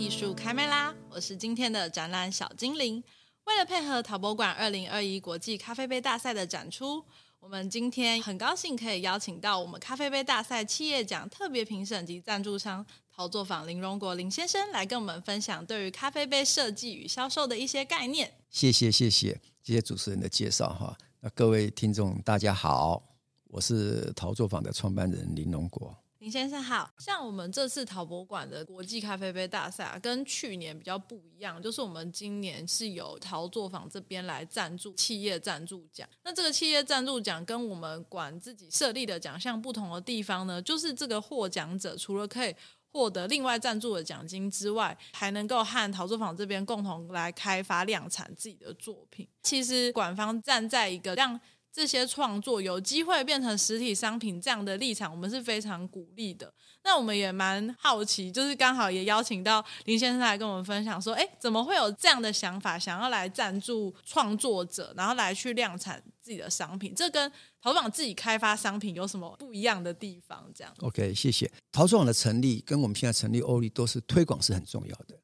艺术开麦啦！我是今天的展览小精灵。为了配合陶博馆二零二一国际咖啡杯大赛的展出，我们今天很高兴可以邀请到我们咖啡杯大赛企业奖特别评审及赞助商陶作坊林荣国林先生来跟我们分享对于咖啡杯设计与销售的一些概念。谢谢谢谢谢谢主持人的介绍哈。那各位听众大家好，我是陶作坊的创办人林荣国。林先生好，像我们这次陶博馆的国际咖啡杯大赛啊，跟去年比较不一样，就是我们今年是由陶作坊这边来赞助企业赞助奖。那这个企业赞助奖跟我们馆自己设立的奖项不同的地方呢，就是这个获奖者除了可以获得另外赞助的奖金之外，还能够和陶作坊这边共同来开发量产自己的作品。其实馆方站在一个让这些创作有机会变成实体商品这样的立场，我们是非常鼓励的。那我们也蛮好奇，就是刚好也邀请到林先生来跟我们分享，说，哎，怎么会有这样的想法，想要来赞助创作者，然后来去量产自己的商品？这跟淘宝自己开发商品有什么不一样的地方？这样。OK，谢谢。陶作坊的成立跟我们现在成立欧力都是推广是很重要的，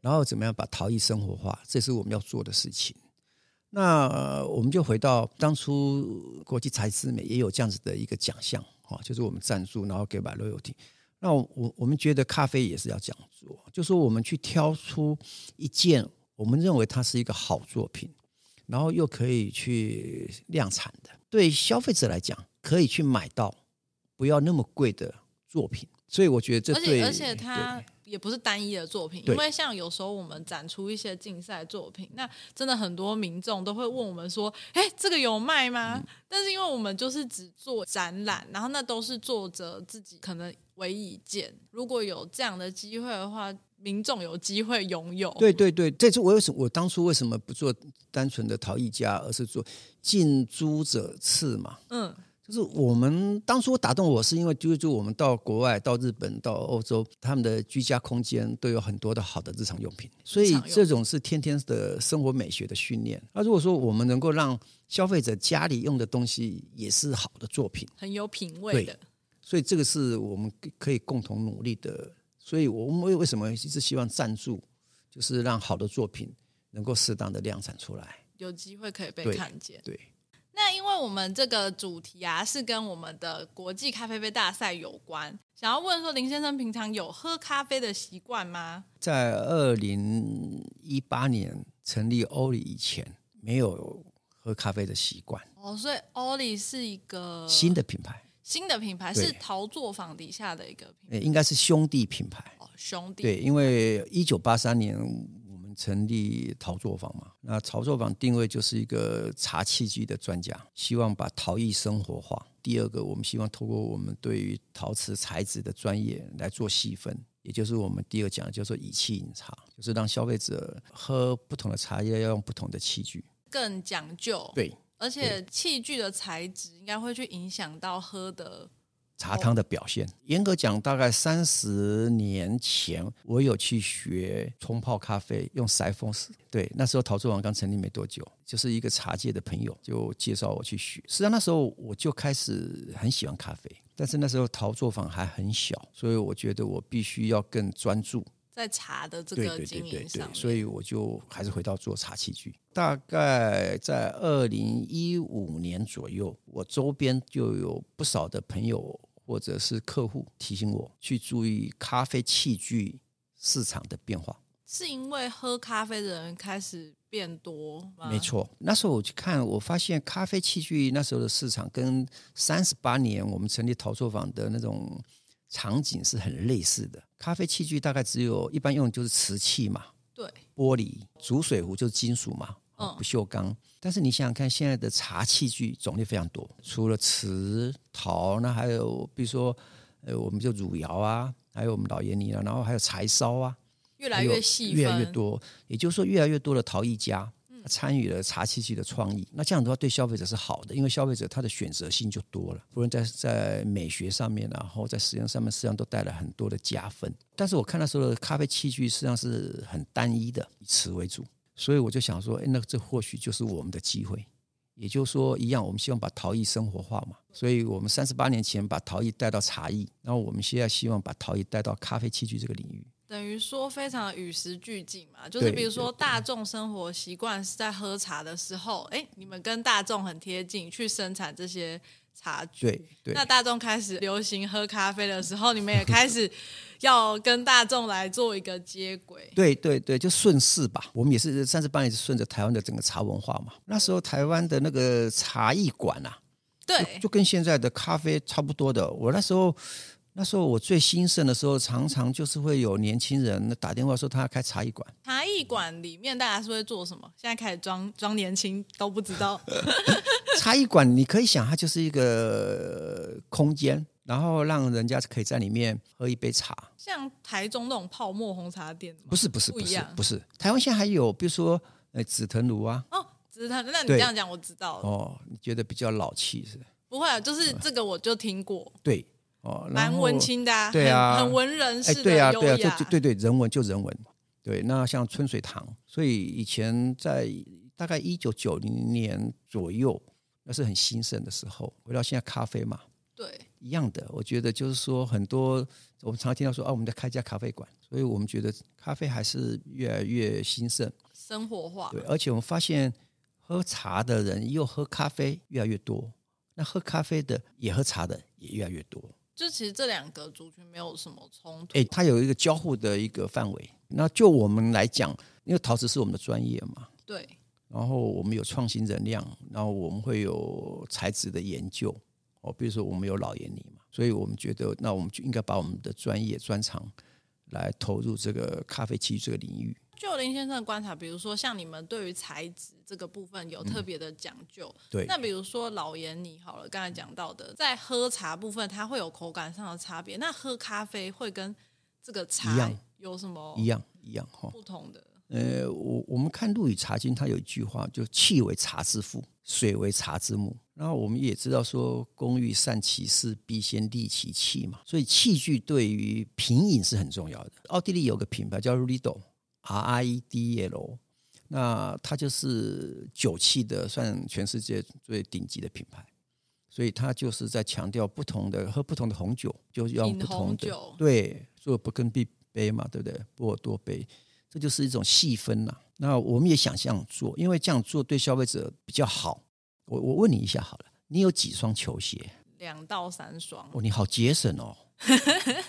然后怎么样把陶艺生活化，这是我们要做的事情。那、呃、我们就回到当初国际财之美也有这样子的一个奖项，哈，就是我们赞助，然后给 royalty。那我我们觉得咖啡也是要这样做，就是说我们去挑出一件我们认为它是一个好作品，然后又可以去量产的，对消费者来讲可以去买到不要那么贵的作品。所以我觉得这对，而且，而且它也不是单一的作品，因为像有时候我们展出一些竞赛作品，那真的很多民众都会问我们说：“哎，这个有卖吗？”嗯、但是因为我们就是只做展览，然后那都是作者自己可能唯一件。如果有这样的机会的话，民众有机会拥有。对对对，这次我为什么我当初为什么不做单纯的陶艺家，而是做近朱者赤嘛？嗯。就是我们当初打动我是因为，就是就我们到国外、到日本、到欧洲，他们的居家空间都有很多的好的日常用品，所以这种是天天的生活美学的训练。那如果说我们能够让消费者家里用的东西也是好的作品，很有品味的，所以这个是我们可以共同努力的。所以我们为为什么一直希望赞助，就是让好的作品能够适当的量产出来，有机会可以被看见，对。对那因为我们这个主题啊，是跟我们的国际咖啡杯大赛有关，想要问说林先生平常有喝咖啡的习惯吗？在二零一八年成立欧里以前，没有喝咖啡的习惯。哦，所以欧里是一个新的品牌，新的品牌是陶作坊底下的一个品牌，应该是兄弟品牌。哦，兄弟。对，因为一九八三年。成立陶作坊嘛，那陶作坊定位就是一个茶器具的专家，希望把陶艺生活化。第二个，我们希望透过我们对于陶瓷材质的专业来做细分，也就是我们第二讲，叫做以器饮茶，就是让消费者喝不同的茶叶要用不同的器具，更讲究。对，而且器具的材质应该会去影响到喝的。茶汤的表现，严格讲，大概三十年前，我有去学冲泡咖啡，用塞风式。对，那时候陶作坊刚成立没多久，就是一个茶界的朋友就介绍我去学。实际上那时候我就开始很喜欢咖啡，但是那时候陶作坊还很小，所以我觉得我必须要更专注在茶的这个经营上。所以我就还是回到做茶器具。大概在二零一五年左右，我周边就有不少的朋友。或者是客户提醒我去注意咖啡器具市场的变化，是因为喝咖啡的人开始变多吗？没错，那时候我去看，我发现咖啡器具那时候的市场跟三十八年我们成立陶作坊的那种场景是很类似的。咖啡器具大概只有一般用的就是瓷器嘛，对，玻璃煮水壶就是金属嘛。不锈钢，但是你想想看，现在的茶器具种类非常多，除了瓷、陶，那还有比如说，呃，我们就汝窑啊，还有我们老爷泥啊，然后还有柴烧啊，越来越细，越来越多。也就是说，越来越多的陶艺家参与了茶器具的创意。那这样的话，对消费者是好的，因为消费者他的选择性就多了，不论在在美学上面，然后在使用上面，实际上都带来很多的加分。但是我看那时候的咖啡器具实际上是很单一的，以瓷为主。所以我就想说，哎，那这或许就是我们的机会。也就是说，一样，我们希望把陶艺生活化嘛。所以我们三十八年前把陶艺带到茶艺，然后我们现在希望把陶艺带到咖啡器具这个领域。等于说非常与时俱进嘛，就是比如说大众生活习惯是在喝茶的时候，哎，你们跟大众很贴近，去生产这些茶具。对对。那大众开始流行喝咖啡的时候，你们也开始 要跟大众来做一个接轨。对对对，就顺势吧。我们也是三十八年是顺着台湾的整个茶文化嘛。那时候台湾的那个茶艺馆啊，对，就，就跟现在的咖啡差不多的。我那时候。那时候我最兴盛的时候，常常就是会有年轻人打电话说他要开茶艺馆。茶艺馆里面大家是会做什么？现在开始装装年轻都不知道。茶艺馆你可以想，它就是一个空间，然后让人家可以在里面喝一杯茶。像台中那种泡沫红茶店？不是不是不是不是，不是。台湾现在还有，比如说呃紫藤庐啊。哦，紫藤，那你这样讲我知道了。哦，你觉得比较老气是？不会啊，就是这个我就听过。嗯、对。哦，蛮文青的、啊，对啊，很，文人式的、哎、对啊，对啊，就对对，人文就人文，对。那像春水堂，所以以前在大概一九九零年左右，那是很兴盛的时候。回到现在咖啡嘛，对，一样的。我觉得就是说，很多我们常常听到说，啊，我们在开一家咖啡馆，所以我们觉得咖啡还是越来越兴盛，生活化。对，而且我们发现喝茶的人又喝咖啡越来越多，那喝咖啡的也喝茶的也越来越多。就其实这两个族群没有什么冲突，哎，它有一个交互的一个范围。那就我们来讲，因为陶瓷是我们的专业嘛，对。然后我们有创新能量，然后我们会有材质的研究，哦，比如说我们有老研泥嘛，所以我们觉得，那我们就应该把我们的专业专长来投入这个咖啡器具这个领域。就林先生的观察，比如说像你们对于材质这个部分有特别的讲究，嗯、对。那比如说老研泥好了，刚才讲到的，在喝茶部分，它会有口感上的差别。那喝咖啡会跟这个茶有什么一样一样哈不同的？呃，我我们看《陆羽茶经》，它有一句话，就“气为茶之父，水为茶之母”。然后我们也知道说，“工欲善其事，必先利其器”嘛。所以器具对于品饮是很重要的。奥地利有个品牌叫 Riedel。R I D E L，那它就是酒器的，算全世界最顶级的品牌，所以它就是在强调不同的喝不同的红酒，就要不同的对做不跟必杯嘛，对不对？波尔多杯，这就是一种细分呐、啊。那我们也想这样做，因为这样做对消费者比较好。我我问你一下好了，你有几双球鞋？两到三双。哦，你好节省哦。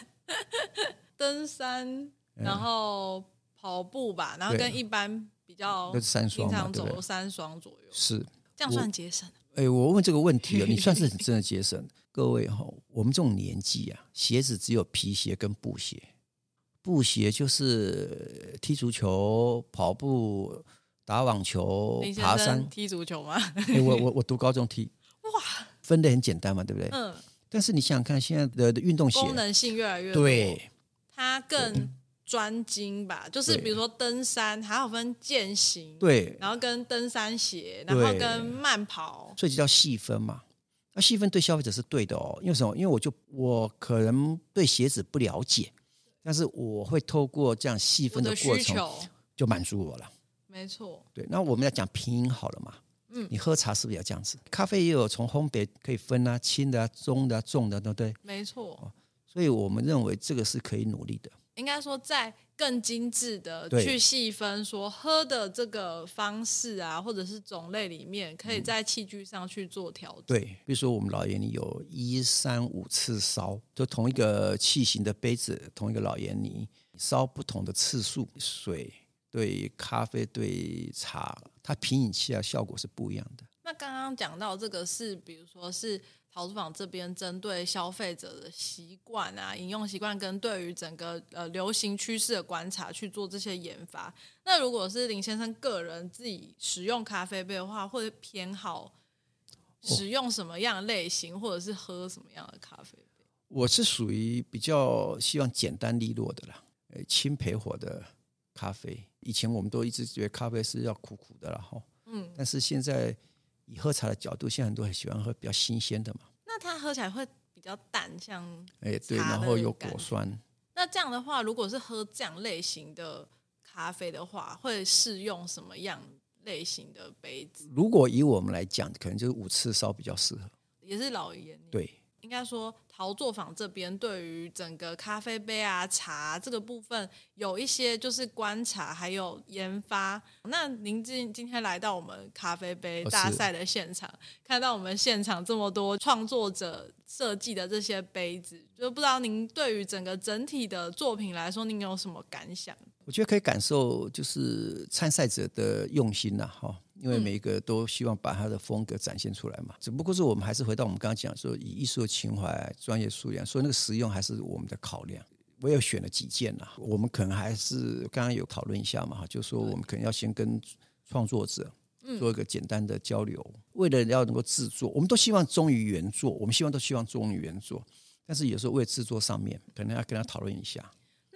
登山，然后。跑步吧，然后跟一般比较经常走三双左右，是这样算节省。哎，我问这个问题啊，你算是真的节省。各位哈，我们这种年纪啊，鞋子只有皮鞋跟布鞋，布鞋就是踢足球、跑步、打网球、爬山。踢足球吗？我我我读高中踢。哇，分的很简单嘛，对不对？嗯。但是你想想看，现在的运动鞋功能性越来越多，对，它更。专精吧，就是比如说登山，还有分健行，对，然后跟登山鞋，然后跟慢跑，所以就叫细分嘛。那细分对消费者是对的哦，因为什么？因为我就我可能对鞋子不了解，但是我会透过这样细分的过程，就满足我了。没错，对。那我们要讲品饮好了嘛？嗯，你喝茶是不是要这样子？咖啡也有从烘焙可以分啊，轻的、啊、中的、啊、重的，对不对？没错。所以我们认为这个是可以努力的。应该说，在更精致的去细分，说喝的这个方式啊，或者是种类里面，可以在器具上去做调整。对，比如说我们老研泥有一三五次烧，就同一个器型的杯子，同一个老研泥烧不同的次数，水对咖啡对茶，它品饮起来效果是不一样的。那刚刚讲到这个是，比如说是。陶作坊这边针对消费者的习惯啊、饮用习惯跟对于整个呃流行趋势的观察去做这些研发。那如果是林先生个人自己使用咖啡杯的话，会偏好使用什么样的类型，或者是喝什么样的咖啡杯？我是属于比较希望简单利落的啦，呃，轻焙火的咖啡。以前我们都一直觉得咖啡是要苦苦的啦哈，嗯，但是现在。以喝茶的角度，现在很多人喜欢喝比较新鲜的嘛。那它喝起来会比较淡，像哎对，然后有果酸。那这样的话，如果是喝这样类型的咖啡的话，会适用什么样类型的杯子？如果以我们来讲，可能就是五次烧比较适合。也是老研泥。对，应该说陶作坊这边对于整个咖啡杯啊、茶这个部分有一些就是观察还有研发。那您今今天来到我们咖啡杯大赛的现场，哦、看到我们现场这么多创作者设计的这些杯子，就不知道您对于整个整体的作品来说，您有什么感想？我觉得可以感受就是参赛者的用心呐、啊，哈。因为每一个都希望把他的风格展现出来嘛，只不过是我们还是回到我们刚刚讲说，以艺术的情怀、专业素养，所以那个实用还是我们的考量。我也选了几件呐，我们可能还是刚刚有讨论一下嘛，就是说我们可能要先跟创作者做一个简单的交流，为了要能够制作，我们都希望忠于原作，我们希望都希望忠于原作，但是有时候为了制作上面，可能要跟他讨论一下。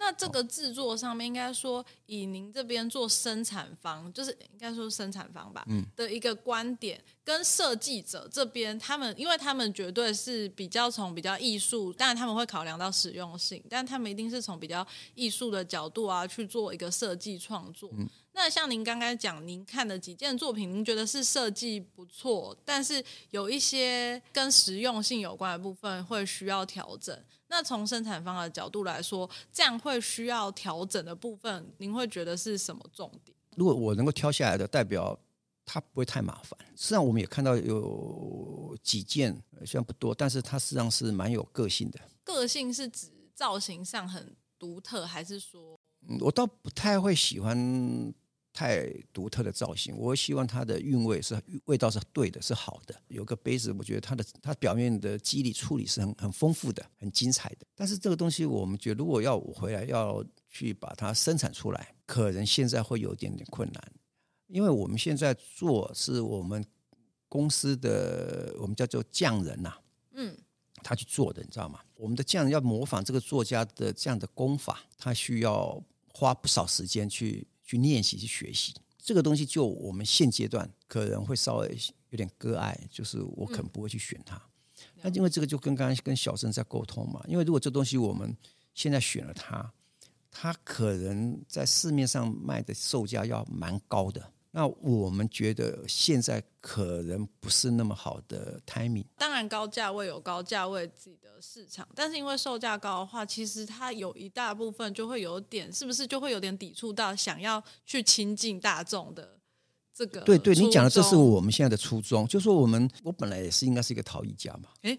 那这个制作上面，应该说以您这边做生产方，就是应该说生产方吧，嗯，的一个观点，跟设计者这边，他们因为他们绝对是比较从比较艺术，当然他们会考量到实用性，但他们一定是从比较艺术的角度啊去做一个设计创作。嗯，那像您刚刚讲，您看的几件作品，您觉得是设计不错，但是有一些跟实用性有关的部分会需要调整。那从生产方的角度来说，这样会需要调整的部分，您会觉得是什么重点？如果我能够挑下来的，代表它不会太麻烦。实际上，我们也看到有几件，虽然不多，但是它实际上是蛮有个性的。个性是指造型上很独特，还是说？嗯，我倒不太会喜欢。太独特的造型，我希望它的韵味是味道是对的，是好的。有个杯子，我觉得它的它表面的肌理处理是很很丰富的，很精彩的。但是这个东西，我们觉得如果要我回来要去把它生产出来，可能现在会有点点困难，因为我们现在做是我们公司的我们叫做匠人呐、啊，嗯，他去做的，你知道吗？我们的匠人要模仿这个作家的这样的功法，他需要花不少时间去。去练习去学习这个东西，就我们现阶段可能会稍微有点割爱，就是我可能不会去选它。那、嗯、因为这个就跟刚刚跟小生在沟通嘛，因为如果这东西我们现在选了它，它可能在市面上卖的售价要蛮高的。那我们觉得现在可能不是那么好的 timing。当然，高价位有高价位自己的市场，但是因为售价高的话，其实它有一大部分就会有点，是不是就会有点抵触到想要去亲近大众的这个？对对，你讲的这是我们现在的初衷，就是说我们我本来也是应该是一个陶艺家嘛。哎，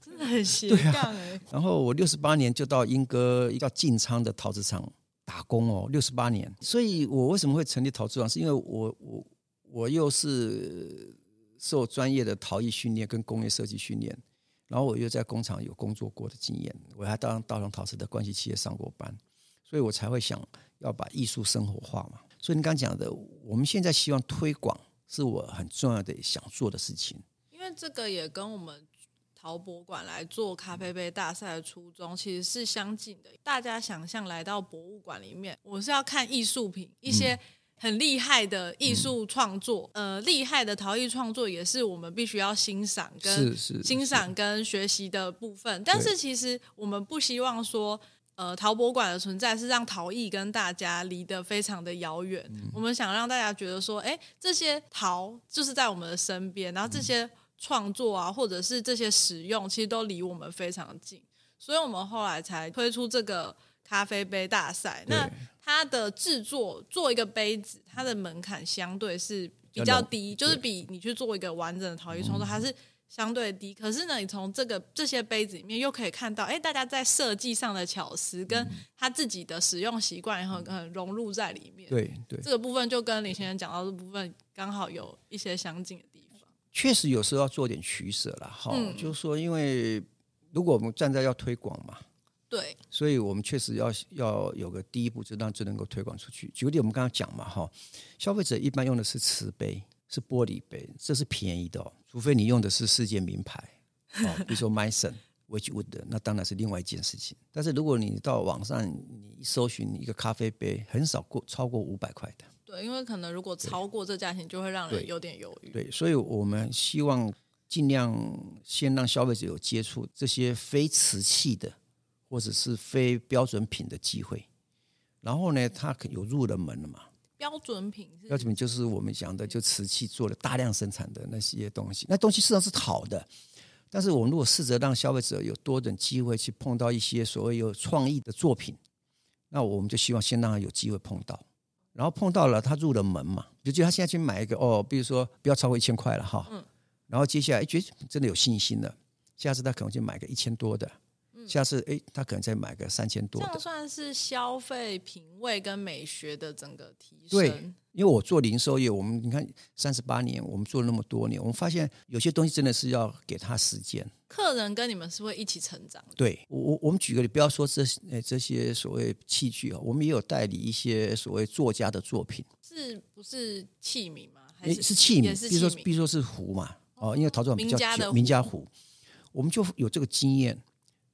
真的很 斜杠哎、啊。然后我六十八年就到英歌一个叫晋昌的陶瓷厂。打工哦，六十八年，所以我为什么会成立陶瓷坊？是因为我我我又是受专业的陶艺训练跟工业设计训练，然后我又在工厂有工作过的经验，我还当大同陶瓷的关系企业上过班，所以我才会想要把艺术生活化嘛。所以你刚讲的，我们现在希望推广，是我很重要的想做的事情。因为这个也跟我们。陶博馆来做咖啡杯大赛的初衷其实是相近的。大家想象来到博物馆里面，我是要看艺术品，一些很厉害的艺术创作，呃，厉害的陶艺创作也是我们必须要欣赏跟欣赏跟学习的部分。但是其实我们不希望说，呃，陶博馆的存在是让陶艺跟大家离得非常的遥远。我们想让大家觉得说，哎，这些陶就是在我们的身边，然后这些。创作啊，或者是这些使用，其实都离我们非常近，所以我们后来才推出这个咖啡杯大赛。那它的制作做一个杯子，它的门槛相对是比较低，就是比你去做一个完整的陶艺创作还是相对低。可是呢，你从这个这些杯子里面又可以看到，哎，大家在设计上的巧思，跟他自己的使用习惯，然后很融入在里面。对对，这个部分就跟李先生讲到的部分刚好有一些相近的地方。确实有时候要做点取舍了，哈、嗯，就是说，因为如果我们站在要推广嘛，对，所以我们确实要要有个第一步，就让就能够推广出去。举个例，我们刚刚讲嘛，哈，消费者一般用的是瓷杯，是玻璃杯，这是便宜的哦，除非你用的是世界名牌，哦，比如说 Wedgwood 的，那当然是另外一件事情。但是如果你到网上你一搜寻一个咖啡杯，很少过超过五百块的。对，因为可能如果超过这价钱，就会让人有点犹豫。对，所以我们希望尽量先让消费者有接触这些非瓷器的，或者是非标准品的机会。然后呢，它可有入了门了嘛？标准品是，标准品就是我们讲的，就瓷器做了大量生产的那些东西，那东西实际上是好的。但是我们如果试着让消费者有多点机会去碰到一些所谓有创意的作品，那我们就希望先让他有机会碰到，然后碰到了他入了门嘛，就觉得他现在去买一个哦，比如说不要超过一千块了哈，嗯，然后接下来觉得真的有信心了，下次他可能就买个一千多的。下次哎，他可能再买个三千多的，这样算是消费品味跟美学的整个提升。对，因为我做零售业，我们你看三十八年，我们做了那么多年，我们发现有些东西真的是要给他时间。客人跟你们是会一起成长的。对，我我我们举个例，不要说这呃这些所谓器具啊，我们也有代理一些所谓作家的作品，是不是器皿吗？还是是器皿？比如说比如说是壶嘛，哦，因为陶瓷比较名家，名家壶，我们就有这个经验。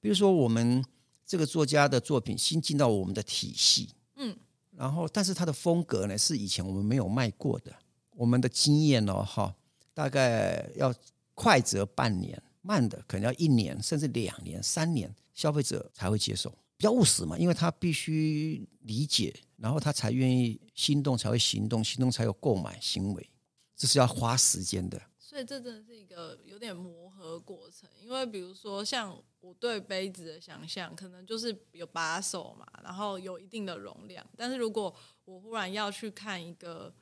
比如说，我们这个作家的作品新进到我们的体系，嗯，然后但是他的风格呢是以前我们没有卖过的。我们的经验哦，哈，大概要快则半年，慢的可能要一年，甚至两年、三年，消费者才会接受。比较务实嘛，因为他必须理解，然后他才愿意心动，才会行动，行动才有购买行为，这是要花时间的。所以这真的是一个有点磨合过程，因为比如说像我对杯子的想象，可能就是有把手嘛，然后有一定的容量。但是如果我忽然要去看一个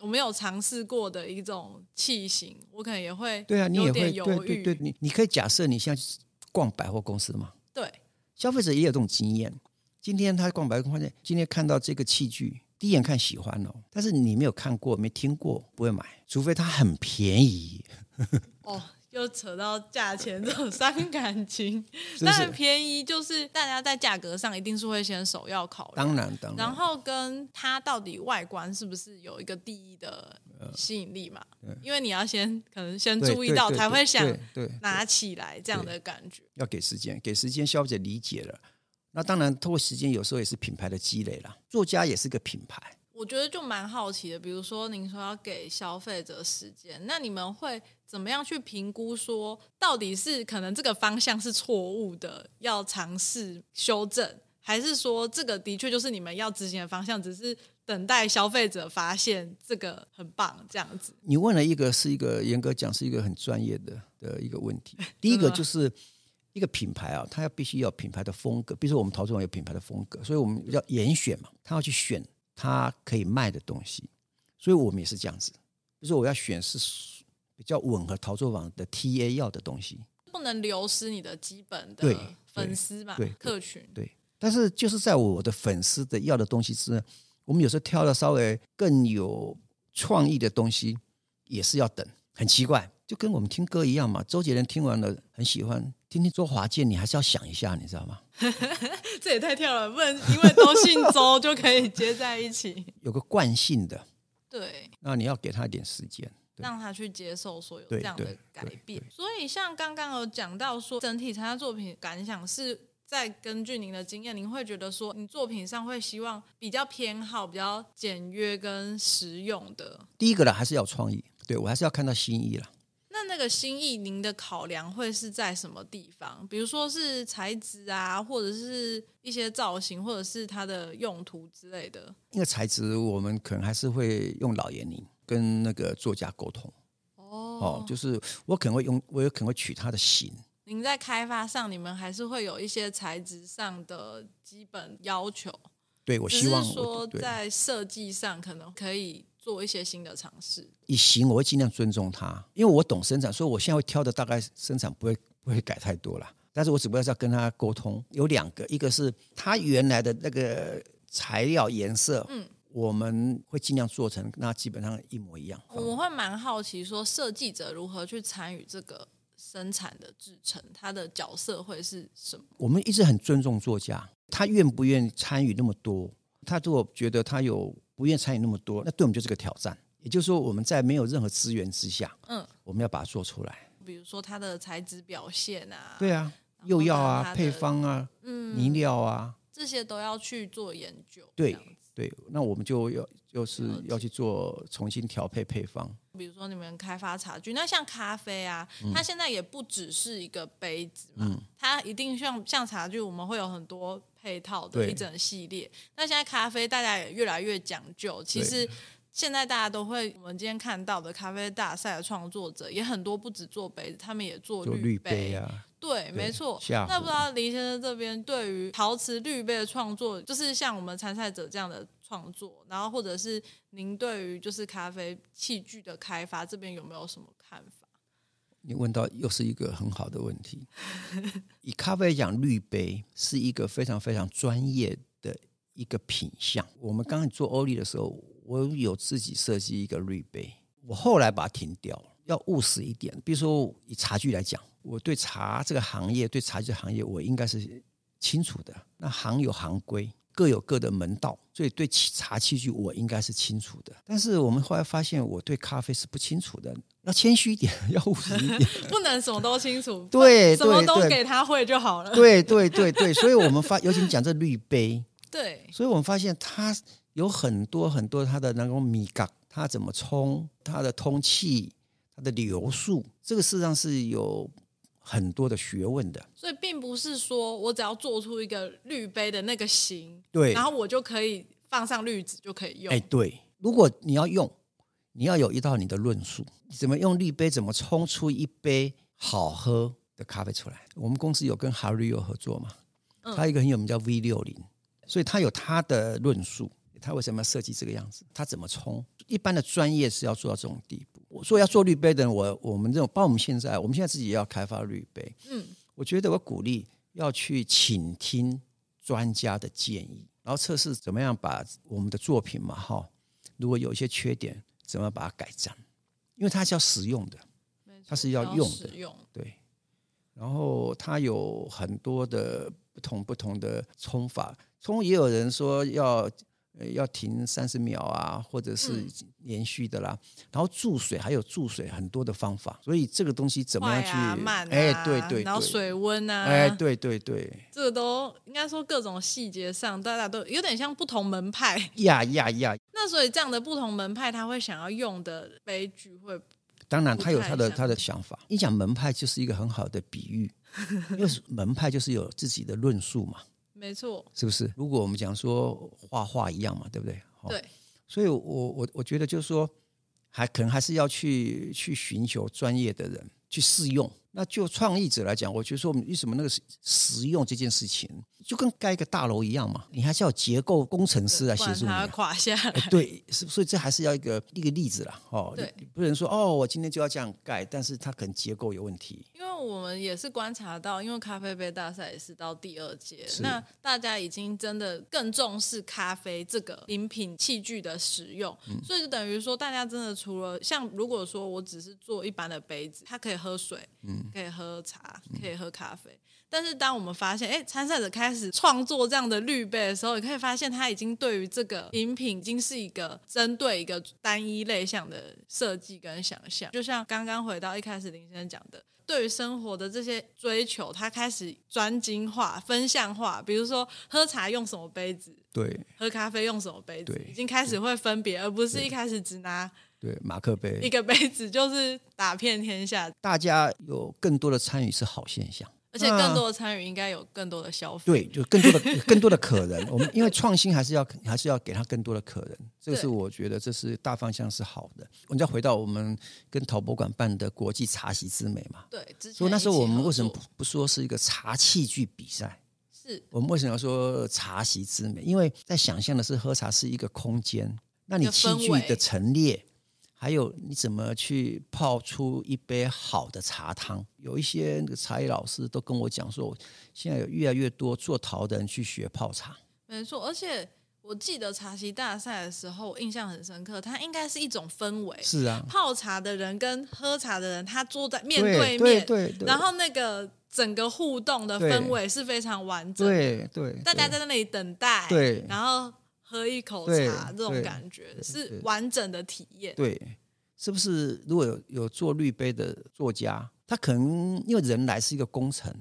我没有尝试过的一种器型，我可能也会对啊，你也会对对对，你你可以假设你现在逛百货公司嘛，对，消费者也有这种经验。今天他逛百货公司，今天看到这个器具。第一眼看喜欢哦，但是你没有看过、没听过，不会买，除非它很便宜。哦，又扯到价钱这种伤感情。但很便宜，就是大家在价格上一定是会先首要考虑。当然，当然。然后跟它到底外观是不是有一个第一的吸引力嘛？呃、因为你要先可能先注意到，才会想拿起来这样的感觉。要给时间，给时间，消费者理解了。那当然，透过时间有时候也是品牌的积累啦。作家也是个品牌，我觉得就蛮好奇的。比如说，您说要给消费者时间，那你们会怎么样去评估？说到底是可能这个方向是错误的，要尝试修正，还是说这个的确就是你们要执行的方向，只是等待消费者发现这个很棒这样子？你问了一个是一个严格讲是一个很专业的的一个问题。第一个就是。一个品牌啊，它要必须要有品牌的风格。比如说，我们陶瓷王有品牌的风格，所以我们要严选嘛。他要去选他可以卖的东西，所以我们也是这样子。就是我要选是比较吻合陶瓷坊的 TA 要的东西，不能流失你的基本的粉丝嘛，对客群对。对，但是就是在我的粉丝的要的东西之外，我们有时候挑了稍微更有创意的东西，也是要等。很奇怪，就跟我们听歌一样嘛。周杰伦听完了很喜欢。听听周华健，你还是要想一下，你知道吗？这也太跳了，不能因为都姓周就可以接在一起。有个惯性的，对，那你要给他一点时间，让他去接受所有这样的改变。所以，像刚刚有讲到说，整体参加作品感想是在根据您的经验，您会觉得说，你作品上会希望比较偏好比较简约跟实用的。第一个呢，还是要创意，对，我还是要看到新意了。那那个心意，您的考量会是在什么地方？比如说是材质啊，或者是一些造型，或者是它的用途之类的。因为材质，我们可能还是会用老盐泥跟那个作家沟通。哦，哦，就是我可能会用，我有可能会取它的型。您在开发上，你们还是会有一些材质上的基本要求。对，我希望说在设计上可能可以。做一些新的尝试，以行我会尽量尊重他，因为我懂生产，所以我现在会挑的大概生产不会不会改太多了。但是我只不过是要跟他沟通，有两个，一个是他原来的那个材料颜色，嗯，我们会尽量做成那基本上一模一样。我会蛮好奇说，设计者如何去参与这个生产的制成，他的角色会是什么？我们一直很尊重作家，他愿不愿意参与那么多？他如果觉得他有。不愿意参与那么多，那对我们就是个挑战。也就是说，我们在没有任何资源之下，嗯，我们要把它做出来。比如说它的材质表现啊，对啊，釉药啊，配方啊，嗯，泥料啊，这些都要去做研究。对对，那我们就要就是要去做重新调配配方。比如说你们开发茶具，那像咖啡啊，它现在也不只是一个杯子嘛，嗯，它一定像像茶具，我们会有很多。配套的一整系列，那现在咖啡大家也越来越讲究。其实现在大家都会，我们今天看到的咖啡大赛的创作者也很多，不止做杯子，他们也做滤杯啊。对，对没错。那不知道林先生这边对于陶瓷滤杯的创作，就是像我们参赛者这样的创作，然后或者是您对于就是咖啡器具的开发这边有没有什么看法？你问到又是一个很好的问题。以咖啡来讲，滤杯是一个非常非常专业的一个品相。我们刚开始做欧丽的时候。我有自己设计一个滤杯，我后来把它停掉，要务实一点。比如说以茶具来讲，我对茶这个行业，对茶具行业，我应该是清楚的。那行有行规，各有各的门道，所以对茶器具我应该是清楚的。但是我们后来发现，我对咖啡是不清楚的。要谦虚一点，要务实一点，不能什么都清楚。对，什么都给他会就好了。对对对对，所以我们发，尤其讲这滤杯，对，所以我们发现它。有很多很多它的那种米缸，它怎么冲，它的通气，它的流速，这个事实上是有很多的学问的。所以并不是说我只要做出一个滤杯的那个形，对，然后我就可以放上滤纸就可以用。哎，对，如果你要用，你要有一套你的论述，怎么用滤杯，怎么冲出一杯好喝的咖啡出来。我们公司有跟 Hario 合作嘛，他一个很有名叫 V 六零，所以他有他的论述。他为什么要设计这个样子？他怎么冲？一般的专业是要做到这种地步。我说要做滤杯的人，我我们这种，包括我们现在，我们现在自己也要开发滤杯。嗯，我觉得我鼓励要去倾听专家的建议，然后测试怎么样把我们的作品嘛，哈，如果有一些缺点，怎么把它改善？因为它是要使用的，它是要用的，用对。然后它有很多的不同不同的冲法，冲也有人说要。要停三十秒啊，或者是连续的啦。嗯、然后注水还有注水很多的方法，所以这个东西怎么样去？啊慢啊、哎，对对，对，然后水温啊，哎，对对对，这个都应该说各种细节上，大家都有点像不同门派。呀呀呀！那所以这样的不同门派，他会想要用的杯具会，当然他有他的他的想法。你讲门派就是一个很好的比喻，因为门派就是有自己的论述嘛。没错，是不是？如果我们讲说画画一样嘛，对不对？对，所以我我我觉得就是说，还可能还是要去去寻求专业的人去试用。那就创意者来讲，我觉得说，为什么那个实用这件事情，就跟盖一个大楼一样嘛，你还是要结构工程师来协助你，它垮下来。对，所以这还是要一个一个例子啦。哦，对，不能说哦，我今天就要这样盖，但是它可能结构有问题。因为我们也是观察到，因为咖啡杯大赛也是到第二届，那大家已经真的更重视咖啡这个饮品器具的使用，嗯、所以就等于说，大家真的除了像如果说我只是做一般的杯子，它可以喝水，嗯，可以喝茶，可以喝咖啡。但是当我们发现，哎，参赛者开始创作这样的滤杯的时候，你可以发现他已经对于这个饮品已经是一个针对一个单一类项的设计跟想象。就像刚刚回到一开始林先生讲的，对于生活的这些追求，他开始专精化、分项化。比如说喝茶用什么杯子，对；喝咖啡用什么杯子，已经开始会分别，而不是一开始只拿对马克杯一个杯子就是打遍天下。大家有更多的参与是好现象。而且更多的参与应该有更多的消费，对，就更多的更多的可能。我们因为创新还是要还是要给他更多的可能，这个是我觉得这是大方向是好的。我们再回到我们跟陶博馆办的国际茶席之美嘛，对，所以那时候我们为什么不不说是一个茶器具比赛？是我们为什么要说茶席之美？因为在想象的是喝茶是一个空间，那你器具的陈列。还有你怎么去泡出一杯好的茶汤？有一些那个茶艺老师都跟我讲说，现在有越来越多做陶的人去学泡茶。没错，而且我记得茶席大赛的时候，我印象很深刻，它应该是一种氛围。是啊，泡茶的人跟喝茶的人，他坐在面对面，对对对，然后那个整个互动的氛围是非常完整的。对对，大家在那里等待，对，然后。喝一口茶，这种感觉是完整的体验。对，是不是？如果有有做滤杯的作家，他可能因为人来是一个工程，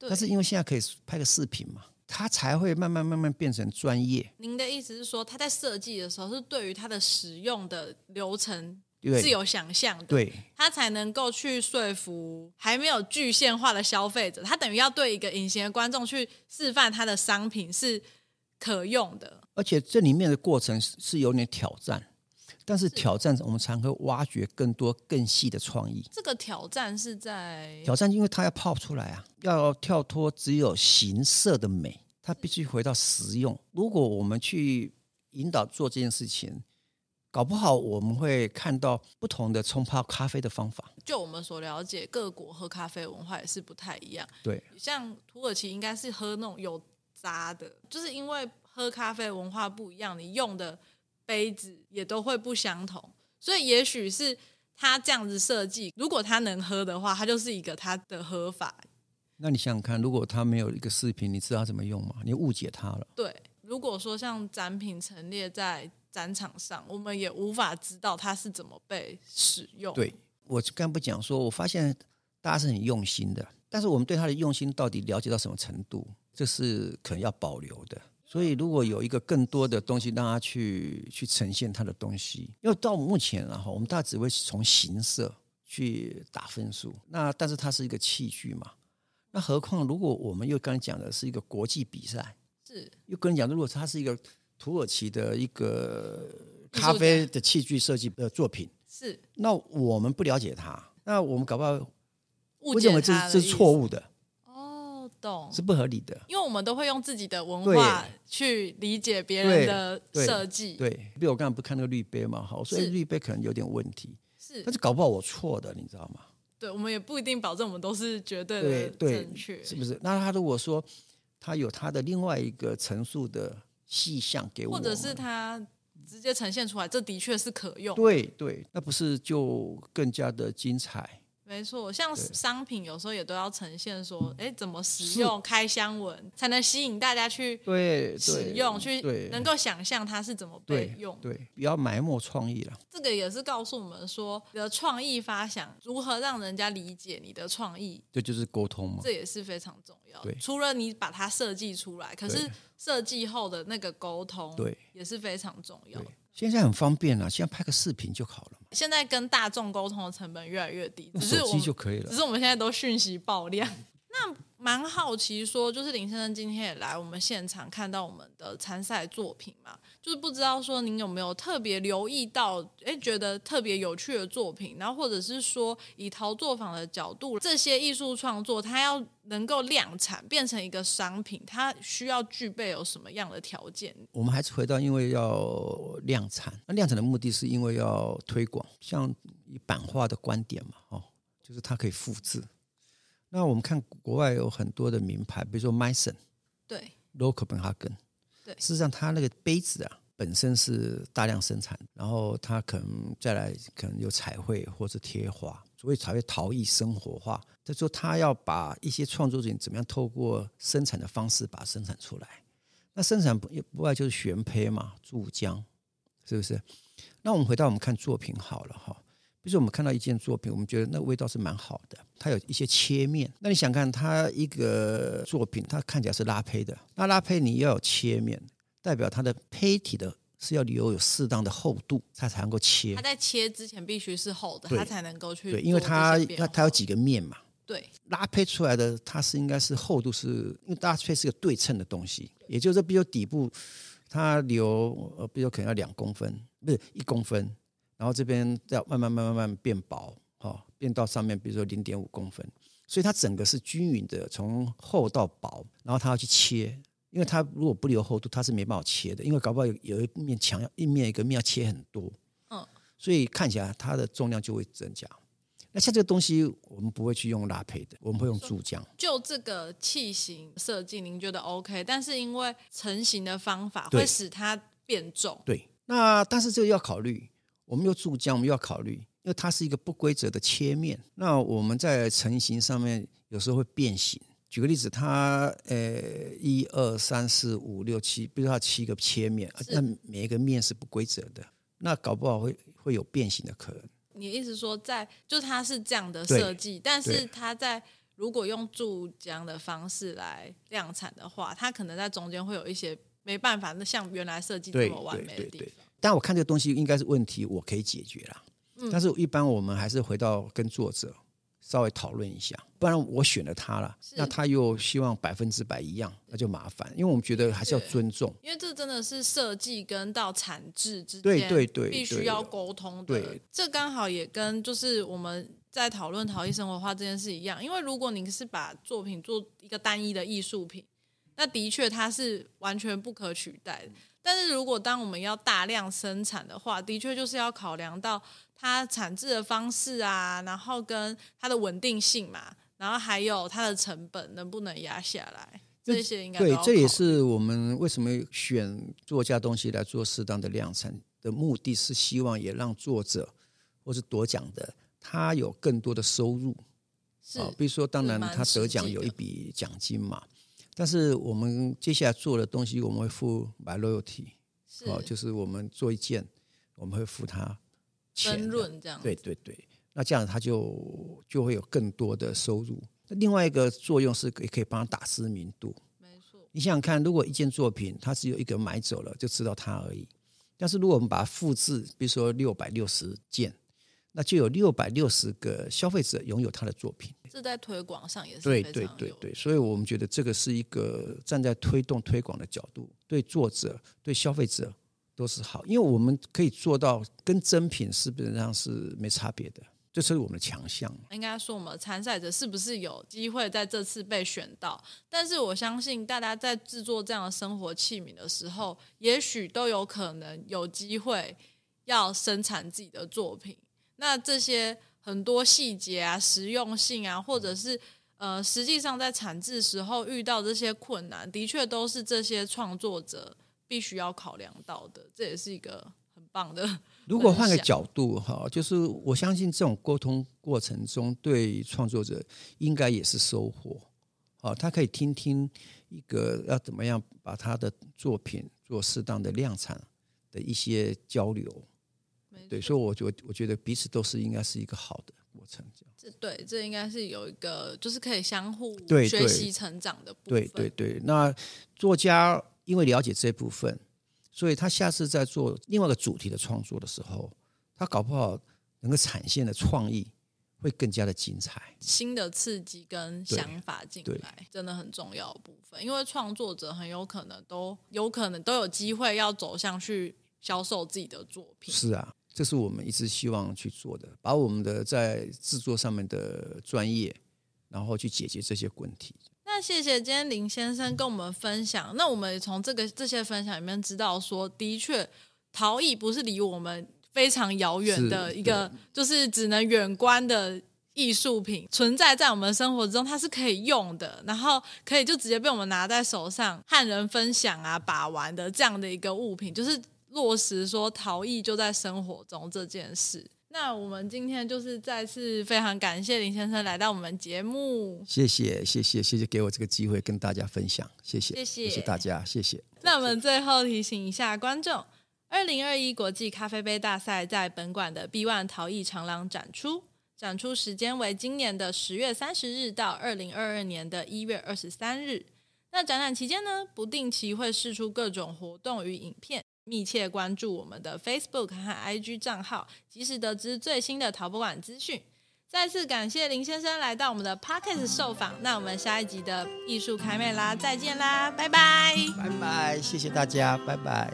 但是因为现在可以拍个视频嘛，他才会慢慢慢慢变成专业。您的意思是说，他在设计的时候是对于他的使用的流程是有想象的，对，他才能够去说服还没有具现化的消费者。他等于要对一个隐形的观众去示范他的商品是可用的。而且这里面的过程是有点挑战，但是挑战我们常会挖掘更多更细的创意。这个挑战是在挑战，因为它要泡出来啊，要跳脱只有形色的美，它必须回到实用。如果我们去引导做这件事情，搞不好我们会看到不同的冲泡咖啡的方法。就我们所了解，各国喝咖啡文化也是不太一样。对，像土耳其应该是喝那种有渣的，就是因为喝咖啡文化不一样，你用的杯子也都会不相同。所以也许是他这样子设计，如果他能喝的话，他就是一个他的喝法。那你想想看，如果他没有一个视频，你知道他怎么用吗？你误解他了。对，如果说像展品陈列在。展场上，我们也无法知道它是怎么被使用。对，我刚不讲说，我发现大家是很用心的，但是我们对他的用心到底了解到什么程度，这是可能要保留的。所以，如果有一个更多的东西让他去去呈现他的东西，因为到目前然后我们大家只会从形色去打分数。那但是它是一个器具嘛，那何况如果我们又刚才讲的是一个国际比赛，是又跟你讲，如果它是一个。土耳其的一个咖啡的器具设计的作品是，那我们不了解它，那我们搞不好误解它，这是错误的。是不合理的，因为我们都会用自己的文化去理解别人的设计。对，比如我刚才不看那个绿杯嘛，好，所以绿杯可能有点问题。是，但是搞不好我错的，你知道吗？对，我们也不一定保证我们都是绝对的正确，是不是？那他如果说他有他的另外一个陈述的。细项给我，或者是他直接呈现出来，这的确是可用。对对，那不是就更加的精彩？没错，像商品有时候也都要呈现说，哎，怎么使用，开箱文才能吸引大家去对使用，去能够想象它是怎么被用。对，不要埋没创意了。这个也是告诉我们说，你的创意发想如何让人家理解你的创意，这就是沟通嘛。这也是非常重要的。除了你把它设计出来，可是设计后的那个沟通，对，也是非常重要。现在很方便了，现在拍个视频就好了。现在跟大众沟通的成本越来越低，手机就可以了。只是我们现在都讯息爆量。那蛮好奇说，就是林先生今天也来我们现场看到我们的参赛作品嘛，就是不知道说您有没有特别留意到，哎，觉得特别有趣的作品，然后或者是说以陶作坊的角度，这些艺术创作它要能够量产变成一个商品，它需要具备有什么样的条件？我们还是回到，因为要量产，那量产的目的是因为要推广，像以版画的观点嘛，哦，就是它可以复制。那我们看国外有很多的名牌，比如说 Meissen，对，Royal Copenhagen，对，事实上它那个杯子啊本身是大量生产，然后它可能再来可能有彩绘或者贴画，所以才会陶艺生活化。他说他要把一些创作者怎么样透过生产的方式把它生产出来，那生产不不外就是悬胚嘛，注浆，是不是？那我们回到我们看作品好了哈。就是我们看到一件作品，我们觉得那个味道是蛮好的。它有一些切面，那你想看它一个作品，它看起来是拉胚的。那拉胚你要有切面，代表它的胚体的是要留有适当的厚度，它才能够切。它在切之前必须是厚的，它才能够去。对，因为它它它有几个面嘛。对，拉胚出来的它是应该是厚度是，因为拉胚是个对称的东西，也就是说，比如底部它留呃，比如可能要两公分，不是一公分。然后这边要慢慢慢慢慢慢变薄，哈，变到上面，比如说零点五公分，所以它整个是均匀的，从厚到薄。然后它要去切，因为它如果不留厚度，它是没办法切的，因为搞不好有有一面墙要一面一个面要切很多，嗯，所以看起来它的重量就会增加。那像这个东西，我们不会去用拉胚的，我们会用注浆。就这个器型设计，您觉得 OK？但是因为成型的方法会使它变重，对，对。那但是这个要考虑。我们又注浆，我们又要考虑，因为它是一个不规则的切面。那我们在成型上面有时候会变形。举个例子，它呃一二三四五六七，比如它七个切面，那每一个面是不规则的，那搞不好会会有变形的可能。你的意思说在，在就它是这样的设计，但是它在如果用注浆的方式来量产的话，它可能在中间会有一些没办法，那像原来设计这么完美的地方。但我看这个东西应该是问题，我可以解决啦。嗯，但是一般我们还是回到跟作者稍微讨论一下，不然我选了他了，那他又希望百分之百一样，那就麻烦。因为我们觉得还是要尊重，因为这真的是设计跟到产制之间，对对对，必须要沟通的。对，对，这刚好也跟就是我们在讨论陶艺生活化这件事一样，因为如果你是把作品做一个单一的艺术品，那的确它是完全不可取代的。但是如果当我们要大量生产的话，的确就是要考量到它产制的方式啊，然后跟它的稳定性嘛，然后还有它的成本能不能压下来，这些应该对，这也是我们为什么选作家东西来做适当的量产的目的，是希望也让作者或是夺奖的他有更多的收入。是，比如说，当然他得奖有一笔奖金嘛。但是我们接下来做的东西，我们会付 by royalty，哦，就是我们做一件，我们会付他钱，分润这样。对对对，那这样他就就会有更多的收入。那另外一个作用是，也可以帮他打知名度。没错，你想想看，如果一件作品它只有一个买走了，就知道它而已。但是如果我们把它复制，比如说六百六十件。那就有六百六十个消费者拥有他的作品，这在推广上也是对对对对，所以我们觉得这个是一个站在推动推广的角度，对作者对消费者都是好，因为我们可以做到跟真品基本上是没差别的，这是我们的强项。应该说，我们参赛者是不是有机会在这次被选到？但是我相信大家在制作这样的生活器皿的时候，也许都有可能有机会要生产自己的作品。那这些很多细节啊、实用性啊，或者是呃，实际上在产制时候遇到这些困难，的确都是这些创作者必须要考量到的。这也是一个很棒的。如果换个角度哈，就是我相信这种沟通过程中，对创作者应该也是收获。好，他可以听听一个要怎么样把他的作品做适当的量产的一些交流。对，所以我觉得，我觉得彼此都是应该是一个好的过程，这样。这对，这应该是有一个，就是可以相互对学习成长的部分。对对对，那作家因为了解这部分，所以他下次在做另外一个主题的创作的时候，他搞不好能够产现的创意会更加的精彩，新的刺激跟想法进来，真的很重要的部分。因为创作者很有可能都有可能都有机会要走向去销售自己的作品。是啊。这是我们一直希望去做的，把我们的在制作上面的专业，然后去解决这些问题。那谢谢今天林先生跟我们分享。那我们从这个这些分享里面知道说，的确陶艺不是离我们非常遥远的一个，就是只能远观的艺术品，存在在我们生活中，它是可以用的，然后可以就直接被我们拿在手上和人分享啊、把玩的这样的一个物品，就是。落实说陶艺就在生活中这件事，那我们今天就是再次非常感谢林先生来到我们节目，谢谢谢谢谢谢给我这个机会跟大家分享，谢谢谢谢，大家，谢谢。那我们最后提醒一下观众，二零二一国际咖啡杯大赛在本馆的 B One 陶艺长廊展出，展出时间为今年的十月三十日到二零二二年的一月二十三日。那展览期间呢，不定期会试出各种活动与影片。密切关注我们的 Facebook 和 IG 账号，及时得知最新的淘宝馆资讯。再次感谢林先生来到我们的 pocket 受访。那我们下一集的艺术开麦啦，再见啦，拜拜，拜拜，谢谢大家，拜拜。